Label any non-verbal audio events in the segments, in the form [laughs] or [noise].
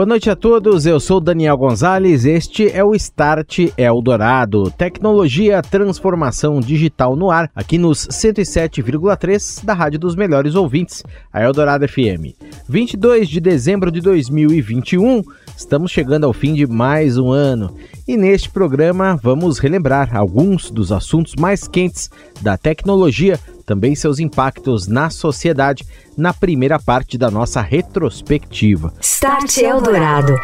Boa noite a todos, eu sou Daniel Gonzalez, este é o Start Eldorado, tecnologia, transformação digital no ar, aqui nos 107,3 da Rádio dos Melhores Ouvintes, a Eldorado FM. 22 de dezembro de 2021, estamos chegando ao fim de mais um ano e neste programa vamos relembrar alguns dos assuntos mais quentes da tecnologia também seus impactos na sociedade na primeira parte da nossa retrospectiva. Start Eldorado.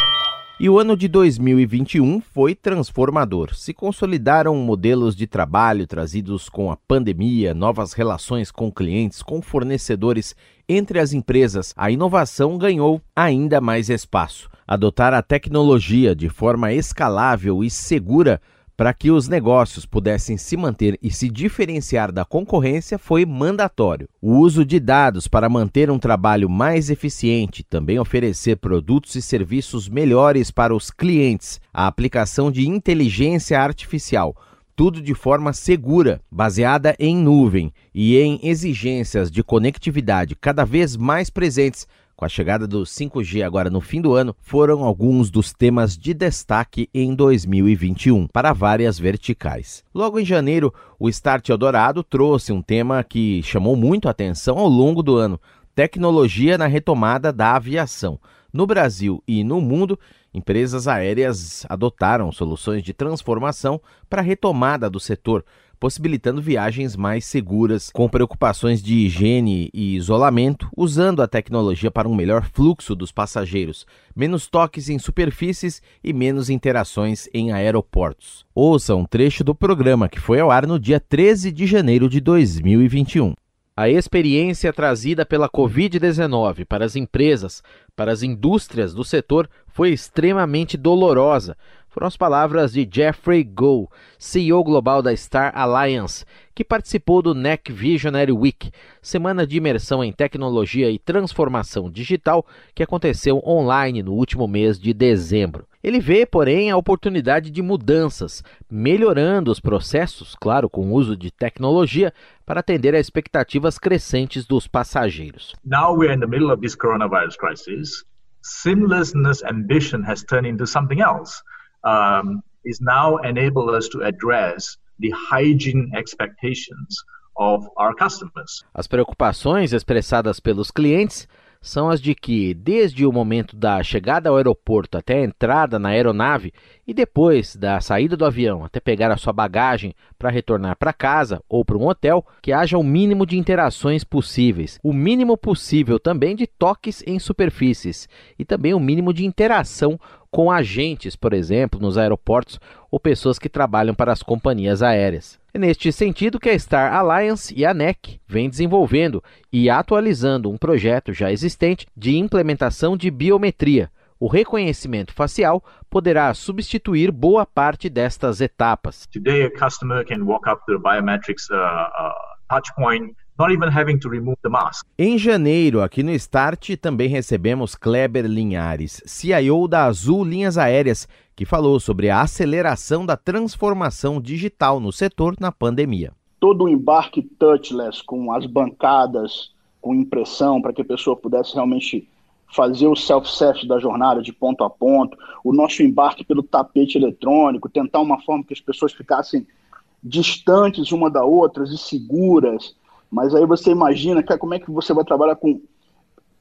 E o ano de 2021 foi transformador. Se consolidaram modelos de trabalho trazidos com a pandemia, novas relações com clientes, com fornecedores, entre as empresas. A inovação ganhou ainda mais espaço. Adotar a tecnologia de forma escalável e segura para que os negócios pudessem se manter e se diferenciar da concorrência foi mandatório. O uso de dados para manter um trabalho mais eficiente, também oferecer produtos e serviços melhores para os clientes, a aplicação de inteligência artificial, tudo de forma segura, baseada em nuvem e em exigências de conectividade cada vez mais presentes com a chegada do 5G agora no fim do ano, foram alguns dos temas de destaque em 2021 para várias verticais. Logo em janeiro, o Start Eldorado trouxe um tema que chamou muito atenção ao longo do ano: tecnologia na retomada da aviação. No Brasil e no mundo, empresas aéreas adotaram soluções de transformação para a retomada do setor possibilitando viagens mais seguras, com preocupações de higiene e isolamento, usando a tecnologia para um melhor fluxo dos passageiros, menos toques em superfícies e menos interações em aeroportos. Ouça um trecho do programa que foi ao ar no dia 13 de janeiro de 2021. A experiência trazida pela Covid-19 para as empresas, para as indústrias do setor, foi extremamente dolorosa, foram as palavras de Jeffrey Goh, CEO global da Star Alliance, que participou do NEC Visionary Week, semana de imersão em tecnologia e transformação digital que aconteceu online no último mês de dezembro. Ele vê, porém, a oportunidade de mudanças, melhorando os processos, claro, com o uso de tecnologia, para atender a expectativas crescentes dos passageiros. Now we're in the middle of this coronavirus crisis. Seamlessness ambition has turned into something else um, is now enable us to address the hygiene expectations of our customers. As preocupações expressadas pelos clientes são as de que, desde o momento da chegada ao aeroporto até a entrada na aeronave e depois da saída do avião até pegar a sua bagagem para retornar para casa ou para um hotel, que haja o mínimo de interações possíveis, o mínimo possível também de toques em superfícies e também o mínimo de interação com agentes, por exemplo, nos aeroportos ou pessoas que trabalham para as companhias aéreas. É neste sentido que a Star Alliance e a NEC vêm desenvolvendo e atualizando um projeto já existente de implementação de biometria. O reconhecimento facial poderá substituir boa parte destas etapas. Today, a customer can walk up to the biometrics uh, uh, not even having to remove the mask. Em janeiro, aqui no Start, também recebemos Kleber Linhares, CIO da Azul Linhas Aéreas, que falou sobre a aceleração da transformação digital no setor na pandemia. Todo o embarque touchless, com as bancadas, com impressão, para que a pessoa pudesse realmente fazer o self-service da jornada de ponto a ponto, o nosso embarque pelo tapete eletrônico, tentar uma forma que as pessoas ficassem distantes uma da outra e seguras, mas aí você imagina cara, como é que você vai trabalhar com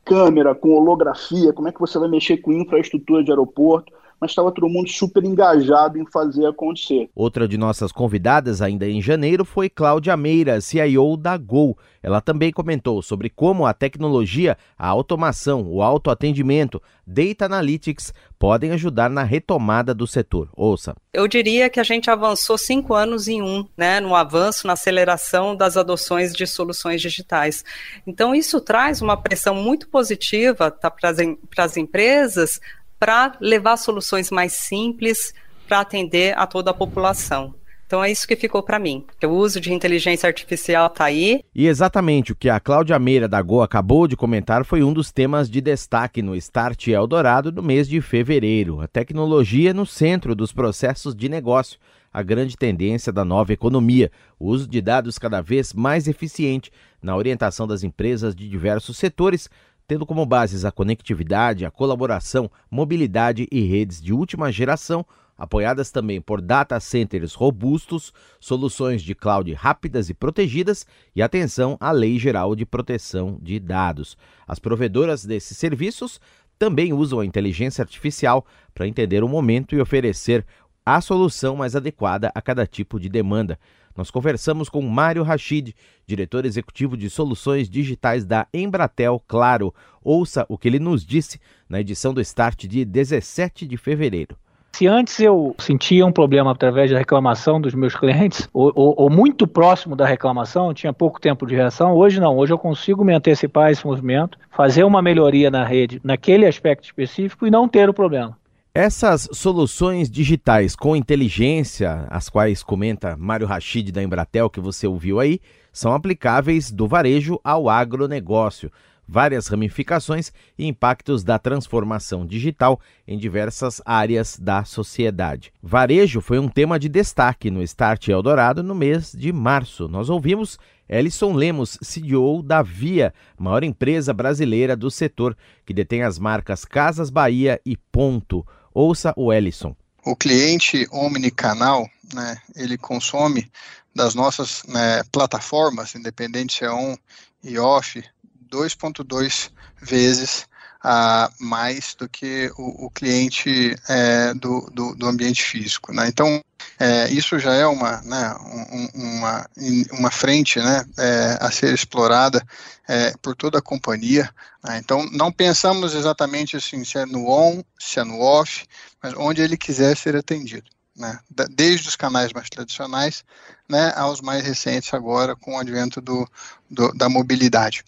câmera, com holografia, como é que você vai mexer com infraestrutura de aeroporto. Mas estava todo mundo super engajado em fazer acontecer. Outra de nossas convidadas, ainda em janeiro, foi Cláudia Meira, CIO da Gol. Ela também comentou sobre como a tecnologia, a automação, o autoatendimento, data analytics podem ajudar na retomada do setor. Ouça. Eu diria que a gente avançou cinco anos em um, né, no avanço, na aceleração das adoções de soluções digitais. Então, isso traz uma pressão muito positiva tá, para as empresas para levar soluções mais simples para atender a toda a população. Então é isso que ficou para mim. O uso de inteligência artificial está aí. E exatamente o que a Cláudia Meira da Go acabou de comentar foi um dos temas de destaque no Start Eldorado no mês de fevereiro. A tecnologia no centro dos processos de negócio, a grande tendência da nova economia, o uso de dados cada vez mais eficiente na orientação das empresas de diversos setores, tendo como bases a conectividade, a colaboração, mobilidade e redes de última geração, apoiadas também por data centers robustos, soluções de cloud rápidas e protegidas e atenção à Lei Geral de Proteção de Dados. As provedoras desses serviços também usam a inteligência artificial para entender o momento e oferecer a solução mais adequada a cada tipo de demanda. Nós conversamos com Mário Rachid, diretor executivo de soluções digitais da Embratel Claro. Ouça o que ele nos disse na edição do Start de 17 de fevereiro. Se antes eu sentia um problema através da reclamação dos meus clientes, [laughs] ou, ou, ou, muito próximo da reclamação, tinha pouco tempo de reação, hoje não. Hoje eu consigo me antecipar a esse movimento, fazer uma melhoria na rede naquele aspecto específico e não ter o problema. Essas soluções digitais com inteligência, as quais comenta Mário Rachid da Embratel, que você ouviu aí, são aplicáveis do varejo ao agronegócio. Várias ramificações e impactos da transformação digital em diversas áreas da sociedade. Varejo foi um tema de destaque no Start Eldorado no mês de março. Nós ouvimos Ellison Lemos, CEO da Via, maior empresa brasileira do setor, que detém as marcas Casas Bahia e Ponto. Ouça o Ellison. O cliente omnicanal, né, ele consome das nossas né, plataformas, independente se é on e off, 2.2 vezes mais do que o, o cliente é, do, do, do, ambiente físico. Né? Então, é, isso já é uma, né, um, uma, uma frente né, é, a ser explorada é, por toda a companhia. Né? Então, não pensamos exatamente assim, se é no on, se é no off, mas onde ele quiser ser atendido. Né? Desde os canais mais tradicionais né, aos mais recentes agora com o advento do, do da mobilidade.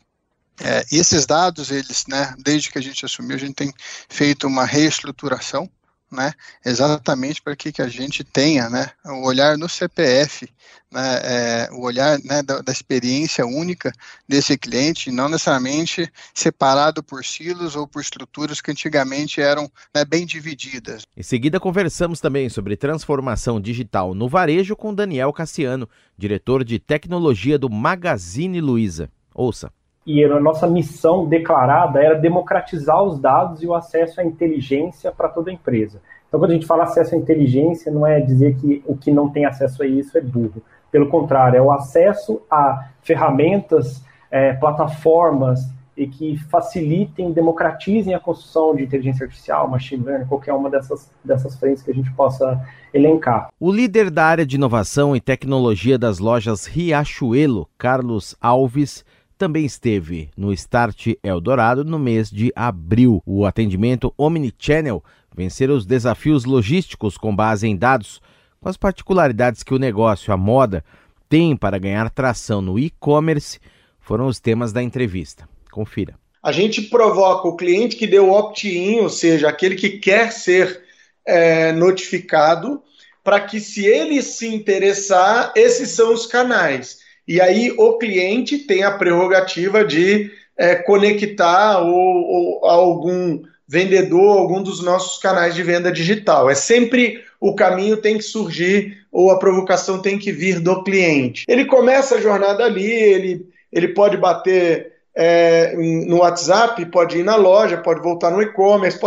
É, esses dados, eles, né, desde que a gente assumiu, a gente tem feito uma reestruturação, né, exatamente para que, que a gente tenha, né, o olhar no CPF, né, é, o olhar né, da, da, experiência única desse cliente, não necessariamente separado por silos ou por estruturas que antigamente eram né, bem divididas. Em seguida, conversamos também sobre transformação digital no varejo com Daniel Cassiano, diretor de tecnologia do Magazine Luiza. Ouça e a nossa missão declarada era democratizar os dados e o acesso à inteligência para toda a empresa. Então, quando a gente fala acesso à inteligência, não é dizer que o que não tem acesso a isso é burro. Pelo contrário, é o acesso a ferramentas, é, plataformas e que facilitem, democratizem a construção de inteligência artificial, machine learning, qualquer uma dessas, dessas frentes que a gente possa elencar. O líder da área de inovação e tecnologia das lojas Riachuelo, Carlos Alves, também esteve no Start Eldorado no mês de abril. O atendimento Omnichannel vencer os desafios logísticos com base em dados, com as particularidades que o negócio, a moda, tem para ganhar tração no e-commerce, foram os temas da entrevista. Confira. A gente provoca o cliente que deu opt-in, ou seja, aquele que quer ser é, notificado, para que, se ele se interessar, esses são os canais. E aí o cliente tem a prerrogativa de é, conectar ou, ou algum vendedor, algum dos nossos canais de venda digital. É sempre o caminho tem que surgir ou a provocação tem que vir do cliente. Ele começa a jornada ali, ele, ele pode bater é, no WhatsApp, pode ir na loja, pode voltar no e-commerce,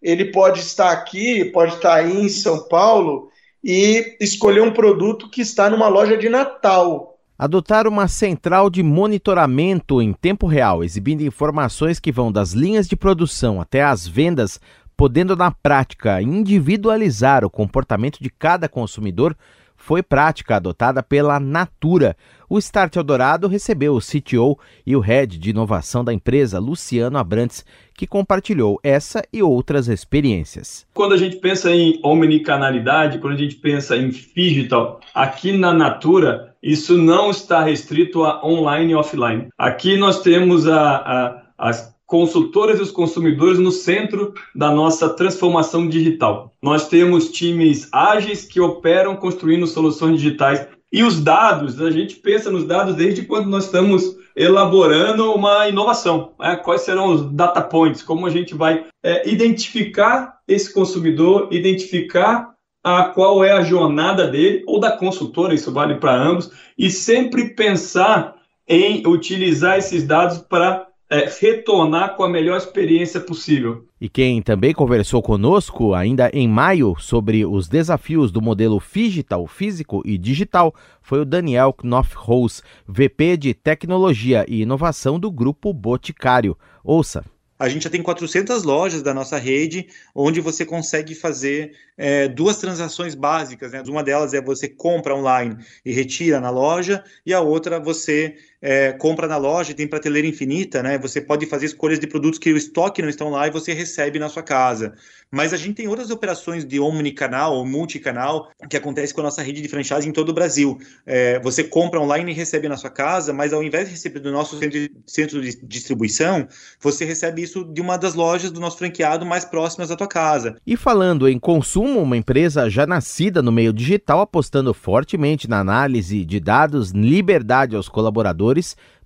ele pode estar aqui, pode estar aí em São Paulo e escolher um produto que está numa loja de Natal adotar uma central de monitoramento em tempo real, exibindo informações que vão das linhas de produção até as vendas, podendo na prática individualizar o comportamento de cada consumidor, foi prática adotada pela Natura. O Start Eldorado recebeu o CTO e o Head de Inovação da empresa, Luciano Abrantes, que compartilhou essa e outras experiências. Quando a gente pensa em omnicanalidade, quando a gente pensa em digital, aqui na Natura, isso não está restrito a online e offline. Aqui nós temos a, a, as consultoras e os consumidores no centro da nossa transformação digital. Nós temos times ágeis que operam construindo soluções digitais e os dados, a gente pensa nos dados desde quando nós estamos elaborando uma inovação. Né? Quais serão os data points? Como a gente vai é, identificar esse consumidor, identificar a qual é a jornada dele ou da consultora, isso vale para ambos, e sempre pensar em utilizar esses dados para é, retornar com a melhor experiência possível. E quem também conversou conosco ainda em maio sobre os desafios do modelo digital, físico e digital foi o Daniel Knopf-Rose, VP de Tecnologia e Inovação do Grupo Boticário. Ouça. A gente já tem 400 lojas da nossa rede, onde você consegue fazer é, duas transações básicas. Né? Uma delas é você compra online e retira na loja, e a outra você é, compra na loja tem prateleira infinita, né? Você pode fazer escolhas de produtos que o estoque não estão lá e você recebe na sua casa. Mas a gente tem outras operações de omnicanal ou multicanal que acontece com a nossa rede de franchise em todo o Brasil. É, você compra online e recebe na sua casa, mas ao invés de receber do nosso centro de distribuição, você recebe isso de uma das lojas do nosso franqueado mais próximas da tua casa. E falando em consumo, uma empresa já nascida no meio digital apostando fortemente na análise de dados, liberdade aos colaboradores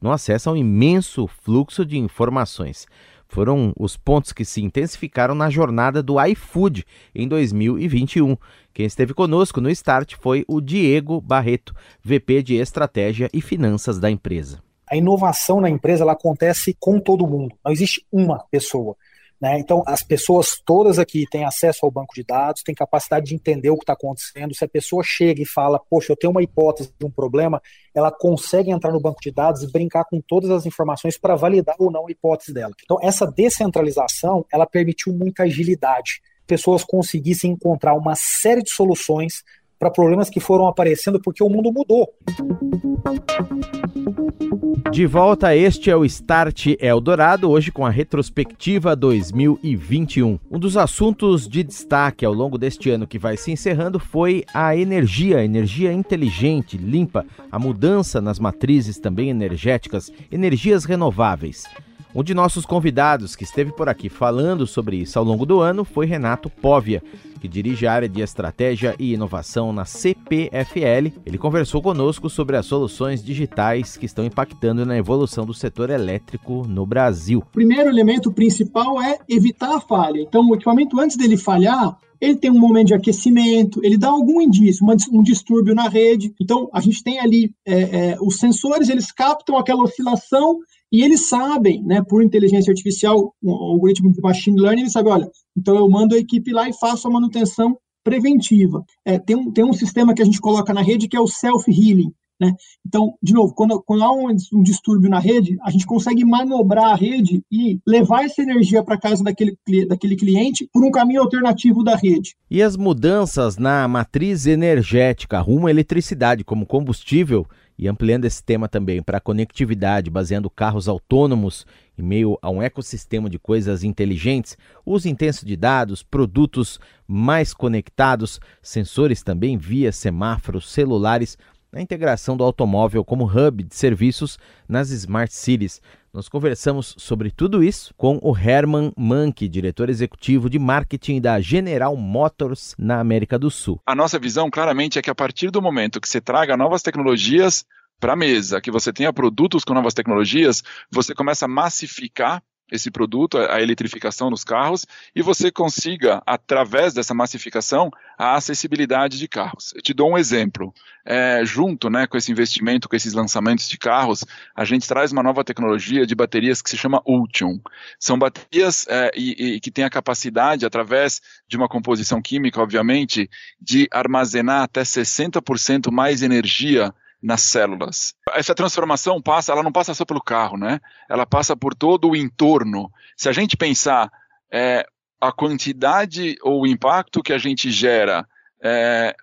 no acesso imenso fluxo de informações. Foram os pontos que se intensificaram na jornada do iFood em 2021. Quem esteve conosco no Start foi o Diego Barreto, VP de Estratégia e Finanças da empresa. A inovação na empresa ela acontece com todo mundo, não existe uma pessoa. Né? Então, as pessoas todas aqui têm acesso ao banco de dados, têm capacidade de entender o que está acontecendo. Se a pessoa chega e fala, poxa, eu tenho uma hipótese de um problema, ela consegue entrar no banco de dados e brincar com todas as informações para validar ou não a hipótese dela. Então, essa descentralização, ela permitiu muita agilidade. Pessoas conseguissem encontrar uma série de soluções para problemas que foram aparecendo porque o mundo mudou. De volta, este é o Start Eldorado, hoje com a retrospectiva 2021. Um dos assuntos de destaque ao longo deste ano que vai se encerrando foi a energia, energia inteligente, limpa, a mudança nas matrizes também energéticas, energias renováveis. Um de nossos convidados que esteve por aqui falando sobre isso ao longo do ano foi Renato Póvia, que dirige a área de estratégia e inovação na CPFL. Ele conversou conosco sobre as soluções digitais que estão impactando na evolução do setor elétrico no Brasil. O primeiro elemento principal é evitar a falha. Então, o equipamento, antes dele falhar, ele tem um momento de aquecimento, ele dá algum indício, um distúrbio na rede. Então, a gente tem ali é, é, os sensores, eles captam aquela oscilação e eles sabem, né, por inteligência artificial, um algoritmo de machine learning, eles sabem, olha, então eu mando a equipe lá e faço a manutenção preventiva. É, tem, um, tem um sistema que a gente coloca na rede que é o self-healing. Né? Então, de novo, quando, quando há um, um, distúrbio na rede, a gente consegue manobrar a rede e levar essa energia para casa daquele, daquele cliente por um caminho alternativo da rede. E as mudanças na matriz energética rumo à eletricidade como combustível e ampliando esse tema também para a conectividade, baseando carros autônomos em meio a um ecossistema de coisas inteligentes, uso intenso de dados, produtos mais conectados, sensores também via semáforos celulares, a integração do automóvel como hub de serviços nas Smart Cities. Nós conversamos sobre tudo isso com o Herman Manke, diretor executivo de marketing da General Motors na América do Sul. A nossa visão claramente é que a partir do momento que você traga novas tecnologias para a mesa, que você tenha produtos com novas tecnologias, você começa a massificar esse produto, a eletrificação dos carros, e você consiga, através dessa massificação, a acessibilidade de carros. Eu te dou um exemplo. É, junto né, com esse investimento, com esses lançamentos de carros, a gente traz uma nova tecnologia de baterias que se chama Ultium. São baterias é, e, e que têm a capacidade, através de uma composição química, obviamente, de armazenar até 60% mais energia nas células. Essa transformação passa, ela não passa só pelo carro, né? Ela passa por todo o entorno. Se a gente pensar é, a quantidade ou o impacto que a gente gera é,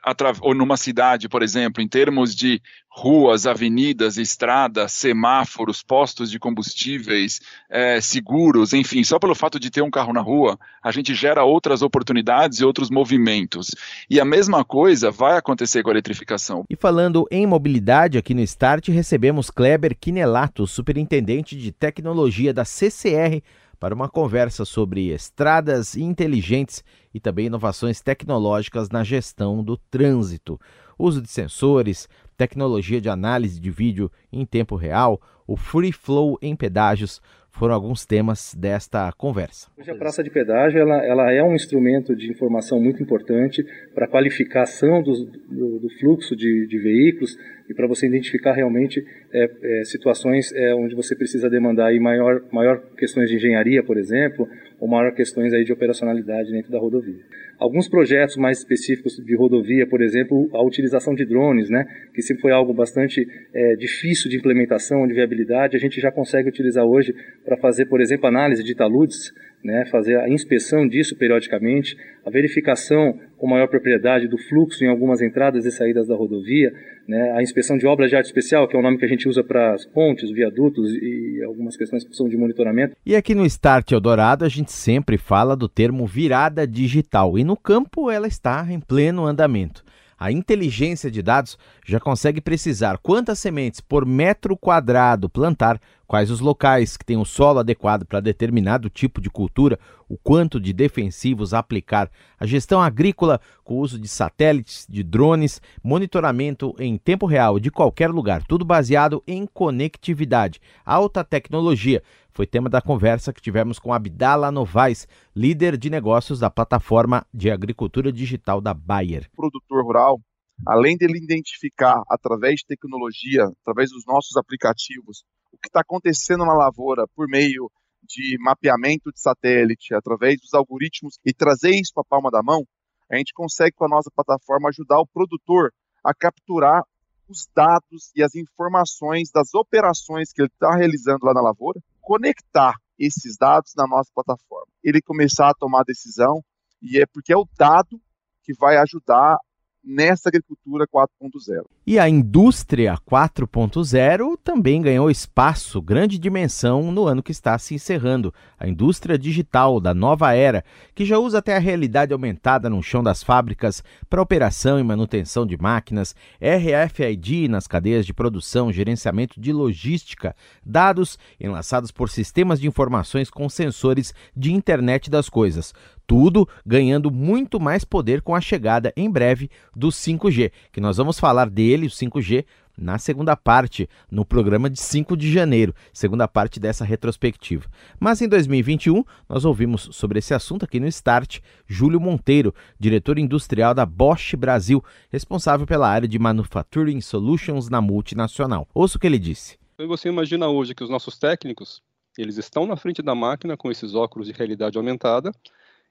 ou numa cidade, por exemplo, em termos de ruas, avenidas, estradas, semáforos, postos de combustíveis, é, seguros, enfim, só pelo fato de ter um carro na rua, a gente gera outras oportunidades e outros movimentos. E a mesma coisa vai acontecer com a eletrificação. E falando em mobilidade, aqui no Start recebemos Kleber Quinelato, superintendente de tecnologia da CCR para uma conversa sobre estradas inteligentes e também inovações tecnológicas na gestão do trânsito, uso de sensores, tecnologia de análise de vídeo em tempo real, o free flow em pedágios foram alguns temas desta conversa. Hoje a praça de pedágio ela, ela é um instrumento de informação muito importante para a qualificação do, do, do fluxo de, de, veículos e para você identificar realmente é, é, situações é, onde você precisa demandar aí maior, maior questões de engenharia, por exemplo, ou maior questões aí de operacionalidade dentro da rodovia. Alguns projetos mais específicos de rodovia, por exemplo, a utilização de drones, né, que sempre foi algo bastante é, difícil de implementação, de viabilidade, a gente já consegue utilizar hoje para fazer, por exemplo, análise de taludes, né, fazer a inspeção disso periodicamente, a verificação com maior propriedade do fluxo em algumas entradas e saídas da rodovia, né, a inspeção de obras de arte especial, que é o nome que a gente usa para as pontes, viadutos e algumas questões que são de monitoramento. E aqui no Start Eldorado a gente sempre fala do termo virada digital e no campo ela está em pleno andamento. A inteligência de dados já consegue precisar quantas sementes por metro quadrado plantar, quais os locais que têm o solo adequado para determinado tipo de cultura, o quanto de defensivos aplicar, a gestão agrícola com o uso de satélites, de drones, monitoramento em tempo real de qualquer lugar, tudo baseado em conectividade, alta tecnologia. Foi tema da conversa que tivemos com Abdala Novaes, líder de negócios da plataforma de agricultura digital da Bayer. O produtor rural, além dele identificar através de tecnologia, através dos nossos aplicativos, o que está acontecendo na lavoura por meio de mapeamento de satélite, através dos algoritmos e trazer isso para a palma da mão, a gente consegue com a nossa plataforma ajudar o produtor a capturar os dados e as informações das operações que ele está realizando lá na lavoura conectar esses dados na nossa plataforma. Ele começar a tomar decisão, e é porque é o dado que vai ajudar nessa agricultura 4.0. E a indústria 4.0 também ganhou espaço, grande dimensão no ano que está se encerrando. A indústria digital da nova era, que já usa até a realidade aumentada no chão das fábricas para operação e manutenção de máquinas, RFID nas cadeias de produção, gerenciamento de logística, dados enlaçados por sistemas de informações com sensores de internet das coisas tudo ganhando muito mais poder com a chegada em breve do 5G, que nós vamos falar dele, o 5G, na segunda parte, no programa de 5 de janeiro, segunda parte dessa retrospectiva. Mas em 2021, nós ouvimos sobre esse assunto aqui no Start Júlio Monteiro, diretor industrial da Bosch Brasil, responsável pela área de Manufacturing Solutions na multinacional. Ouça o que ele disse. Você imagina hoje que os nossos técnicos, eles estão na frente da máquina com esses óculos de realidade aumentada,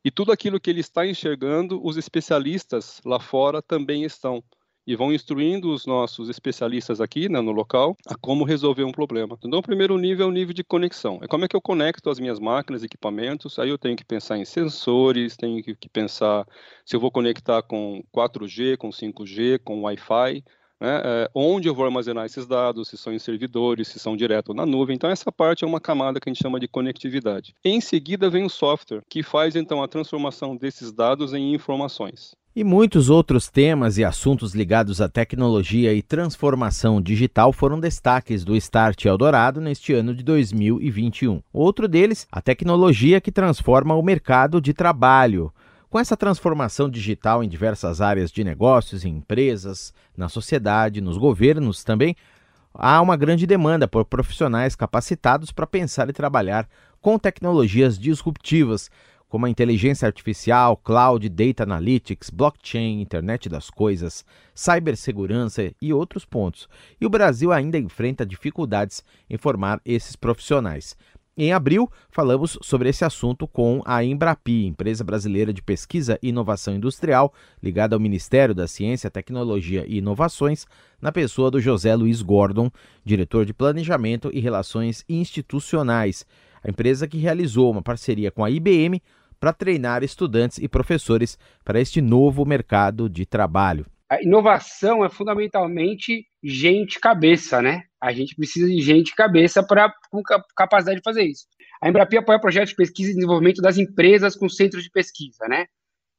e tudo aquilo que ele está enxergando, os especialistas lá fora também estão e vão instruindo os nossos especialistas aqui né, no local a como resolver um problema. Então, o primeiro nível é o nível de conexão. É como é que eu conecto as minhas máquinas, equipamentos. Aí eu tenho que pensar em sensores, tenho que pensar se eu vou conectar com 4G, com 5G, com Wi-Fi né, é, onde eu vou armazenar esses dados, se são em servidores, se são direto na nuvem. Então, essa parte é uma camada que a gente chama de conectividade. Em seguida, vem o software, que faz então a transformação desses dados em informações. E muitos outros temas e assuntos ligados à tecnologia e transformação digital foram destaques do Start Eldorado neste ano de 2021. Outro deles, a tecnologia que transforma o mercado de trabalho. Com essa transformação digital em diversas áreas de negócios, em empresas, na sociedade, nos governos também, há uma grande demanda por profissionais capacitados para pensar e trabalhar com tecnologias disruptivas, como a inteligência artificial, cloud, data analytics, blockchain, internet das coisas, cibersegurança e outros pontos. E o Brasil ainda enfrenta dificuldades em formar esses profissionais. Em abril, falamos sobre esse assunto com a Embrapi, empresa brasileira de pesquisa e inovação industrial, ligada ao Ministério da Ciência, Tecnologia e Inovações, na pessoa do José Luiz Gordon, diretor de Planejamento e Relações Institucionais. A empresa que realizou uma parceria com a IBM para treinar estudantes e professores para este novo mercado de trabalho. A inovação é fundamentalmente gente cabeça, né? A gente precisa de gente cabeça para com capacidade de fazer isso. A Embrapi apoia projetos de pesquisa e desenvolvimento das empresas com centros de pesquisa, né?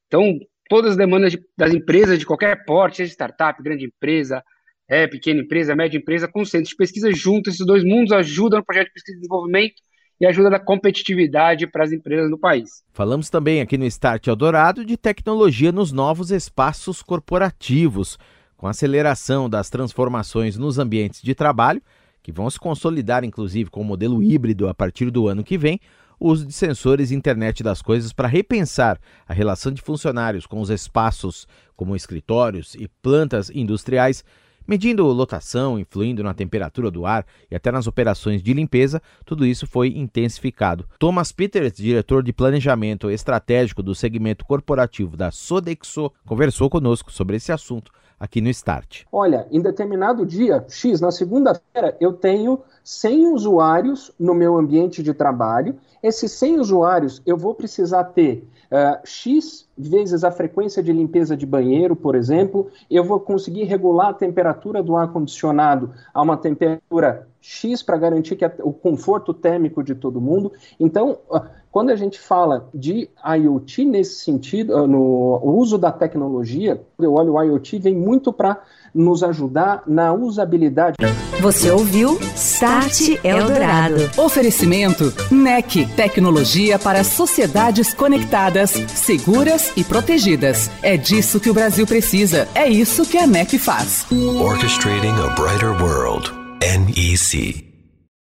Então, todas as demandas de, das empresas de qualquer porte, seja startup, grande empresa, é, pequena empresa, média empresa, com centros de pesquisa juntos, esses dois mundos ajudam no projeto de pesquisa e desenvolvimento e ajuda na competitividade para as empresas no país. Falamos também aqui no Start Eldorado de tecnologia nos novos espaços corporativos, com aceleração das transformações nos ambientes de trabalho, que vão se consolidar inclusive com o modelo híbrido a partir do ano que vem, o uso de sensores e internet das coisas para repensar a relação de funcionários com os espaços como escritórios e plantas industriais Medindo lotação, influindo na temperatura do ar e até nas operações de limpeza, tudo isso foi intensificado. Thomas Peters, diretor de planejamento estratégico do segmento corporativo da Sodexo, conversou conosco sobre esse assunto aqui no Start. Olha, em determinado dia, X, na segunda-feira, eu tenho 100 usuários no meu ambiente de trabalho. Esses 100 usuários, eu vou precisar ter uh, X vezes a frequência de limpeza de banheiro, por exemplo, eu vou conseguir regular a temperatura do ar-condicionado a uma temperatura X para garantir que a, o conforto térmico de todo mundo. Então, uh, quando a gente fala de IoT nesse sentido, uh, no uso da tecnologia, eu olho o IoT vem muito para nos ajudar na usabilidade. Você ouviu Start Eldorado. Oferecimento NEC, tecnologia para sociedades conectadas, seguras e protegidas. É disso que o Brasil precisa. É isso que a NEC faz. Orchestrating a brighter world. NEC.